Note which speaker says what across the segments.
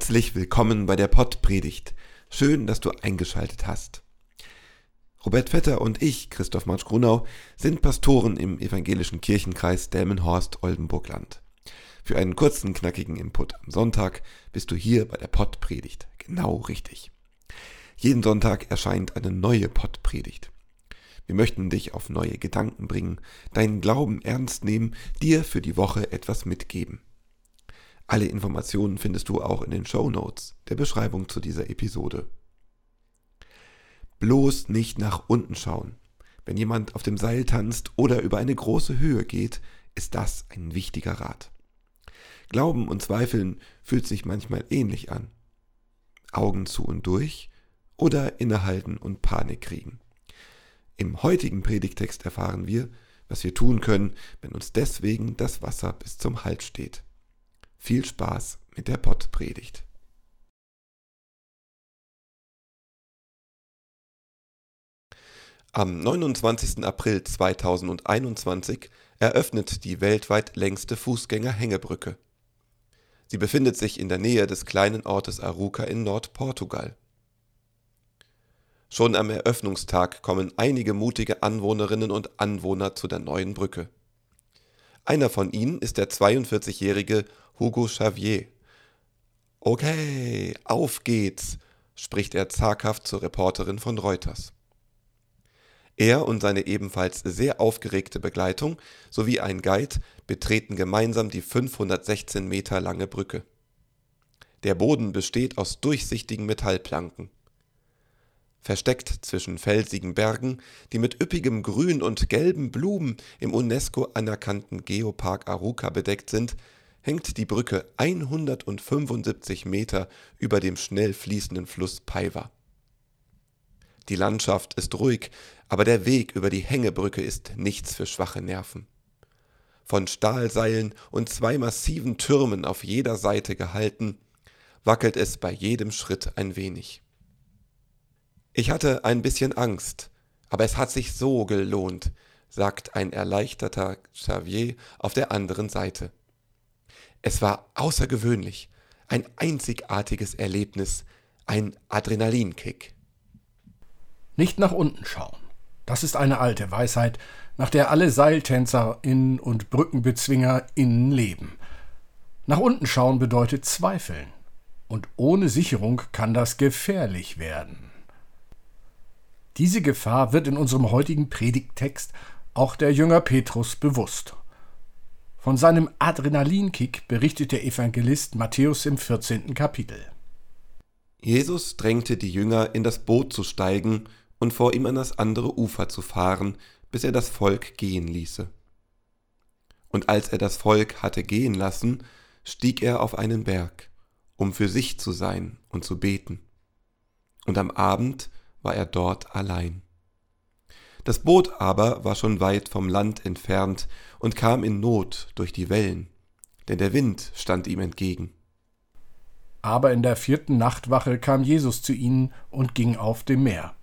Speaker 1: Herzlich willkommen bei der Pottpredigt. Schön, dass du eingeschaltet hast. Robert Vetter und ich, Christoph Marsch Grunau, sind Pastoren im evangelischen Kirchenkreis Delmenhorst-Oldenburgland. Für einen kurzen, knackigen Input am Sonntag bist du hier bei der Pottpredigt. Genau richtig. Jeden Sonntag erscheint eine neue Pottpredigt. Wir möchten dich auf neue Gedanken bringen, deinen Glauben ernst nehmen, dir für die Woche etwas mitgeben. Alle Informationen findest du auch in den Show Notes, der Beschreibung zu dieser Episode bloß nicht nach unten schauen. Wenn jemand auf dem Seil tanzt oder über eine große Höhe geht, ist das ein wichtiger Rat. Glauben und Zweifeln fühlt sich manchmal ähnlich an. Augen zu und durch oder innehalten und Panik kriegen. Im heutigen Predigtext erfahren wir, was wir tun können, wenn uns deswegen das Wasser bis zum Hals steht. Viel Spaß mit der Pottpredigt. Am 29. April 2021 eröffnet die weltweit längste Fußgänger-Hängebrücke. Sie befindet sich in der Nähe des kleinen Ortes Aruca in Nordportugal. Schon am Eröffnungstag kommen einige mutige Anwohnerinnen und Anwohner zu der neuen Brücke. Einer von ihnen ist der 42-jährige Hugo Xavier. Okay, auf geht's, spricht er zaghaft zur Reporterin von Reuters. Er und seine ebenfalls sehr aufgeregte Begleitung sowie ein Guide betreten gemeinsam die 516 Meter lange Brücke. Der Boden besteht aus durchsichtigen Metallplanken. Versteckt zwischen felsigen Bergen, die mit üppigem Grün und gelben Blumen im UNESCO anerkannten Geopark Aruca bedeckt sind, hängt die Brücke 175 Meter über dem schnell fließenden Fluss Paiva. Die Landschaft ist ruhig, aber der Weg über die Hängebrücke ist nichts für schwache Nerven. Von Stahlseilen und zwei massiven Türmen auf jeder Seite gehalten, wackelt es bei jedem Schritt ein wenig. Ich hatte ein bisschen Angst, aber es hat sich so gelohnt, sagt ein erleichterter Xavier auf der anderen Seite. Es war außergewöhnlich, ein einzigartiges Erlebnis, ein Adrenalinkick.
Speaker 2: Nicht nach unten schauen. Das ist eine alte Weisheit, nach der alle SeiltänzerInnen und BrückenbezwingerInnen leben. Nach unten schauen bedeutet zweifeln. Und ohne Sicherung kann das gefährlich werden. Diese Gefahr wird in unserem heutigen Predigttext auch der Jünger Petrus bewusst. Von seinem Adrenalinkick berichtet der Evangelist Matthäus im 14. Kapitel.
Speaker 1: Jesus drängte die Jünger, in das Boot zu steigen und vor ihm an das andere Ufer zu fahren, bis er das Volk gehen ließe. Und als er das Volk hatte gehen lassen, stieg er auf einen Berg, um für sich zu sein und zu beten. Und am Abend war er dort allein. Das Boot aber war schon weit vom Land entfernt und kam in Not durch die Wellen, denn der Wind stand ihm entgegen.
Speaker 2: Aber in der vierten Nachtwache kam Jesus zu ihnen und ging auf dem Meer.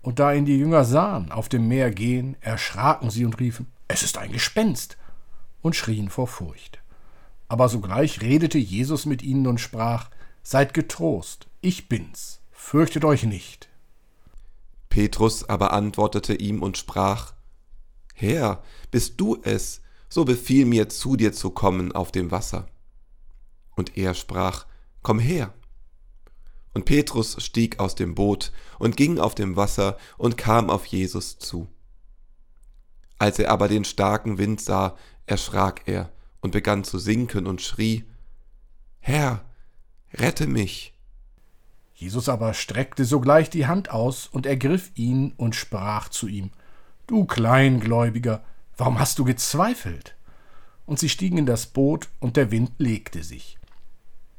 Speaker 2: Und da ihn die Jünger sahen auf dem Meer gehen, erschraken sie und riefen, es ist ein Gespenst, und schrien vor Furcht. Aber sogleich redete Jesus mit ihnen und sprach, Seid getrost, ich bin's, fürchtet euch nicht.
Speaker 1: Petrus aber antwortete ihm und sprach, Herr, bist du es, so befiehl mir zu dir zu kommen auf dem Wasser. Und er sprach, Komm her. Und Petrus stieg aus dem Boot und ging auf dem Wasser und kam auf Jesus zu. Als er aber den starken Wind sah, erschrak er und begann zu sinken und schrie, Herr, rette mich.
Speaker 2: Jesus aber streckte sogleich die Hand aus und ergriff ihn und sprach zu ihm, Du Kleingläubiger, warum hast du gezweifelt? Und sie stiegen in das Boot, und der Wind legte sich.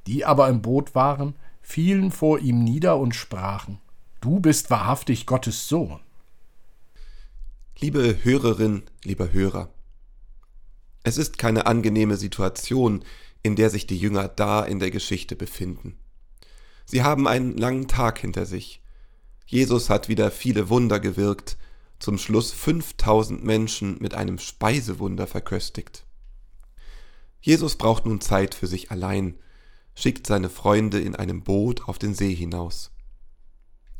Speaker 2: Die aber im Boot waren, fielen vor ihm nieder und sprachen, Du bist wahrhaftig Gottes Sohn.
Speaker 1: Liebe Hörerin, lieber Hörer, es ist keine angenehme Situation, in der sich die Jünger da in der Geschichte befinden. Sie haben einen langen Tag hinter sich. Jesus hat wieder viele Wunder gewirkt, zum Schluss 5000 Menschen mit einem Speisewunder verköstigt. Jesus braucht nun Zeit für sich allein, schickt seine Freunde in einem Boot auf den See hinaus.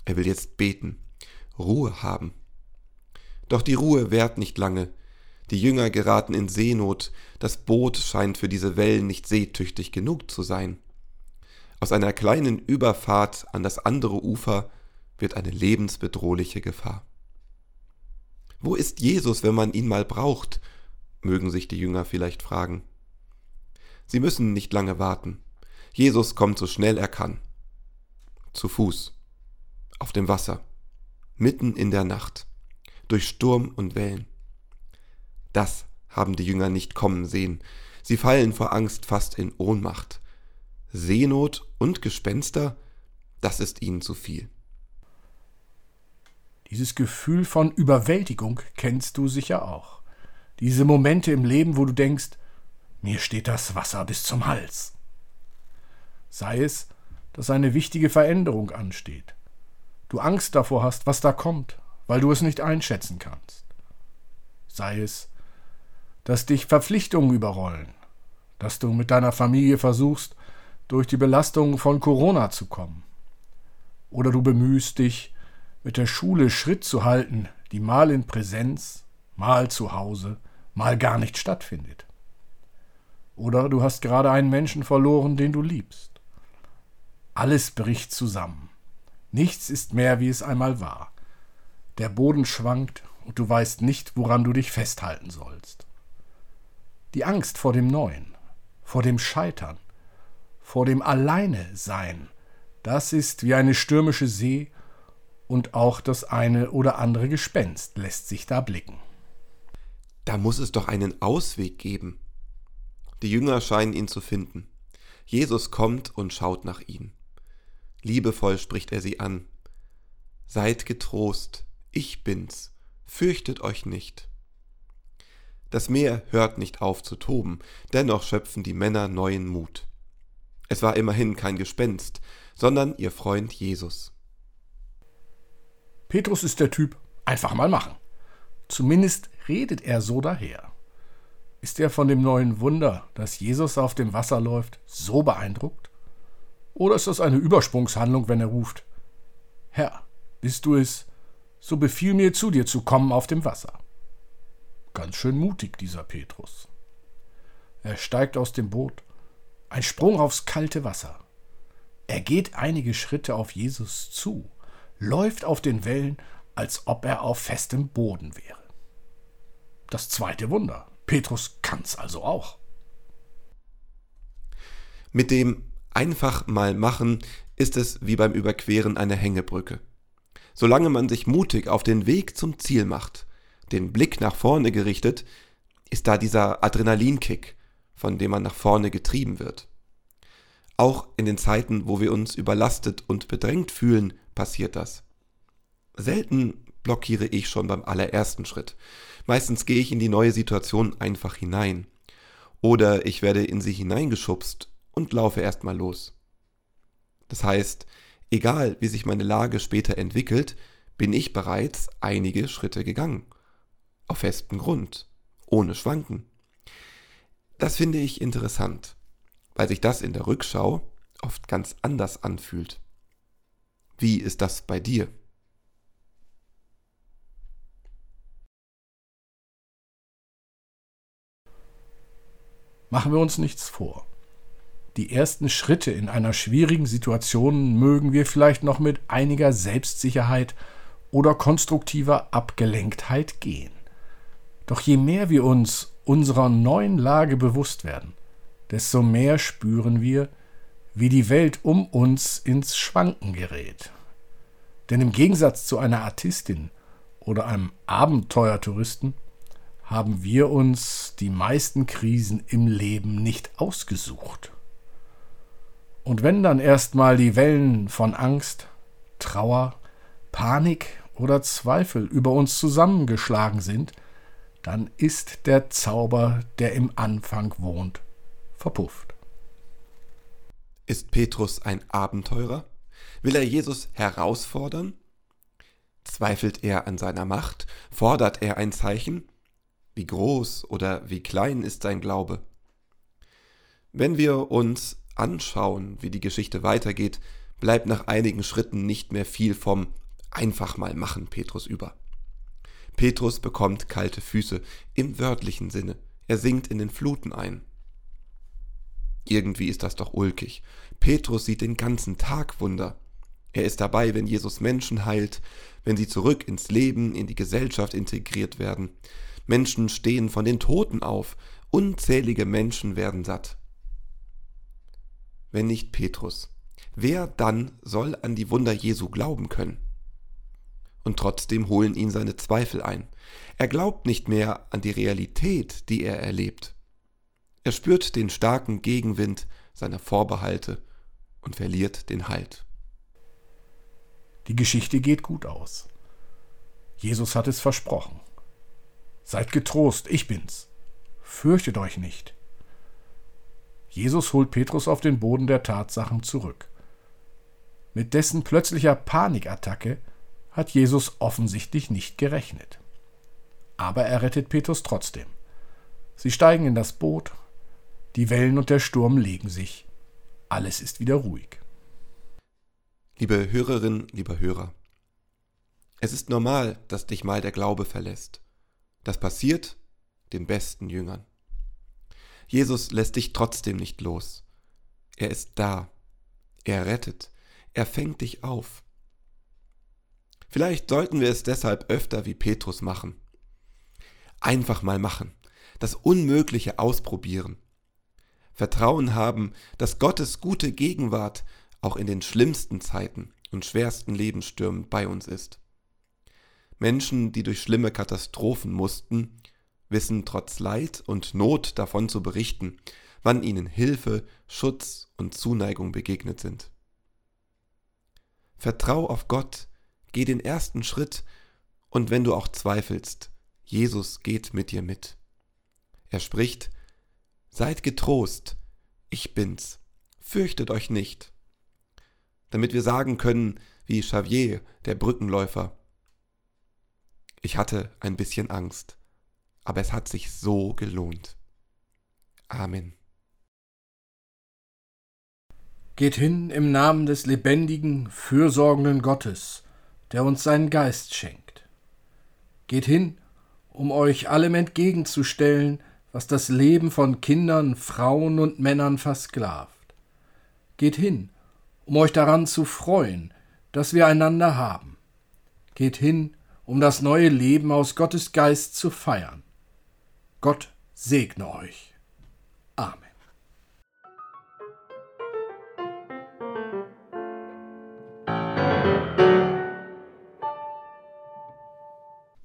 Speaker 1: Er will jetzt beten, Ruhe haben. Doch die Ruhe währt nicht lange. Die Jünger geraten in Seenot, das Boot scheint für diese Wellen nicht seetüchtig genug zu sein. Aus einer kleinen Überfahrt an das andere Ufer wird eine lebensbedrohliche Gefahr. Wo ist Jesus, wenn man ihn mal braucht? mögen sich die Jünger vielleicht fragen. Sie müssen nicht lange warten. Jesus kommt so schnell er kann. Zu Fuß, auf dem Wasser, mitten in der Nacht, durch Sturm und Wellen. Das haben die Jünger nicht kommen sehen. Sie fallen vor Angst fast in Ohnmacht. Seenot und Gespenster, das ist ihnen zu viel.
Speaker 2: Dieses Gefühl von Überwältigung kennst du sicher auch. Diese Momente im Leben, wo du denkst, mir steht das Wasser bis zum Hals. Sei es, dass eine wichtige Veränderung ansteht. Du Angst davor hast, was da kommt, weil du es nicht einschätzen kannst. Sei es, dass dich Verpflichtungen überrollen, dass du mit deiner Familie versuchst, durch die Belastung von Corona zu kommen. Oder du bemühst dich, mit der Schule Schritt zu halten, die mal in Präsenz, mal zu Hause, mal gar nicht stattfindet. Oder du hast gerade einen Menschen verloren, den du liebst. Alles bricht zusammen. Nichts ist mehr, wie es einmal war. Der Boden schwankt und du weißt nicht, woran du dich festhalten sollst. Die Angst vor dem Neuen, vor dem Scheitern, vor dem Alleine Sein, das ist wie eine stürmische See und auch das eine oder andere Gespenst lässt sich da blicken.
Speaker 1: Da muss es doch einen Ausweg geben. Die Jünger scheinen ihn zu finden. Jesus kommt und schaut nach ihnen. Liebevoll spricht er sie an. Seid getrost, ich bin's, fürchtet euch nicht. Das Meer hört nicht auf zu toben, dennoch schöpfen die Männer neuen Mut. Es war immerhin kein Gespenst, sondern ihr Freund Jesus.
Speaker 2: Petrus ist der Typ, einfach mal machen. Zumindest redet er so daher. Ist er von dem neuen Wunder, dass Jesus auf dem Wasser läuft, so beeindruckt? Oder ist das eine Übersprungshandlung, wenn er ruft, Herr, bist du es, so befiehl mir zu dir zu kommen auf dem Wasser? Ganz schön mutig, dieser Petrus. Er steigt aus dem Boot, ein Sprung aufs kalte Wasser. Er geht einige Schritte auf Jesus zu läuft auf den Wellen, als ob er auf festem Boden wäre. Das zweite Wunder. Petrus kann's also auch.
Speaker 1: Mit dem einfach mal machen ist es wie beim Überqueren einer Hängebrücke. Solange man sich mutig auf den Weg zum Ziel macht, den Blick nach vorne gerichtet, ist da dieser Adrenalinkick, von dem man nach vorne getrieben wird. Auch in den Zeiten, wo wir uns überlastet und bedrängt fühlen, passiert das. Selten blockiere ich schon beim allerersten Schritt. Meistens gehe ich in die neue Situation einfach hinein. Oder ich werde in sie hineingeschubst und laufe erstmal los. Das heißt, egal wie sich meine Lage später entwickelt, bin ich bereits einige Schritte gegangen. Auf festem Grund, ohne Schwanken. Das finde ich interessant, weil sich das in der Rückschau oft ganz anders anfühlt. Wie ist das bei dir?
Speaker 2: Machen wir uns nichts vor. Die ersten Schritte in einer schwierigen Situation mögen wir vielleicht noch mit einiger Selbstsicherheit oder konstruktiver Abgelenktheit gehen. Doch je mehr wir uns unserer neuen Lage bewusst werden, desto mehr spüren wir, wie die Welt um uns ins Schwanken gerät. Denn im Gegensatz zu einer Artistin oder einem Abenteuertouristen haben wir uns die meisten Krisen im Leben nicht ausgesucht. Und wenn dann erstmal die Wellen von Angst, Trauer, Panik oder Zweifel über uns zusammengeschlagen sind, dann ist der Zauber, der im Anfang wohnt, verpufft.
Speaker 1: Ist Petrus ein Abenteurer? Will er Jesus herausfordern? Zweifelt er an seiner Macht? Fordert er ein Zeichen? Wie groß oder wie klein ist sein Glaube? Wenn wir uns anschauen, wie die Geschichte weitergeht, bleibt nach einigen Schritten nicht mehr viel vom einfach mal machen Petrus über. Petrus bekommt kalte Füße im wörtlichen Sinne. Er sinkt in den Fluten ein. Irgendwie ist das doch ulkig. Petrus sieht den ganzen Tag Wunder. Er ist dabei, wenn Jesus Menschen heilt, wenn sie zurück ins Leben, in die Gesellschaft integriert werden. Menschen stehen von den Toten auf, unzählige Menschen werden satt. Wenn nicht Petrus, wer dann soll an die Wunder Jesu glauben können? Und trotzdem holen ihn seine Zweifel ein. Er glaubt nicht mehr an die Realität, die er erlebt. Er spürt den starken Gegenwind seiner Vorbehalte und verliert den Halt.
Speaker 2: Die Geschichte geht gut aus. Jesus hat es versprochen. Seid getrost, ich bin's. Fürchtet euch nicht. Jesus holt Petrus auf den Boden der Tatsachen zurück. Mit dessen plötzlicher Panikattacke hat Jesus offensichtlich nicht gerechnet. Aber er rettet Petrus trotzdem. Sie steigen in das Boot, die Wellen und der Sturm legen sich, alles ist wieder ruhig.
Speaker 1: Liebe Hörerin, lieber Hörer, es ist normal, dass dich mal der Glaube verlässt. Das passiert den besten Jüngern. Jesus lässt dich trotzdem nicht los. Er ist da. Er rettet. Er fängt dich auf. Vielleicht sollten wir es deshalb öfter wie Petrus machen. Einfach mal machen. Das Unmögliche ausprobieren. Vertrauen haben, dass Gottes gute Gegenwart auch in den schlimmsten Zeiten und schwersten Lebensstürmen bei uns ist. Menschen, die durch schlimme Katastrophen mussten, wissen trotz Leid und Not davon zu berichten, wann ihnen Hilfe, Schutz und Zuneigung begegnet sind. Vertrau auf Gott, geh den ersten Schritt und wenn du auch zweifelst, Jesus geht mit dir mit. Er spricht, Seid getrost, ich bin's, fürchtet euch nicht. Damit wir sagen können, wie Xavier, der Brückenläufer, ich hatte ein bisschen Angst, aber es hat sich so gelohnt. Amen.
Speaker 2: Geht hin im Namen des lebendigen, fürsorgenden Gottes, der uns seinen Geist schenkt. Geht hin, um euch allem entgegenzustellen, was das Leben von Kindern, Frauen und Männern versklavt. Geht hin, um euch daran zu freuen, dass wir einander haben. Geht hin, um das neue Leben aus Gottes Geist zu feiern. Gott segne euch. Amen.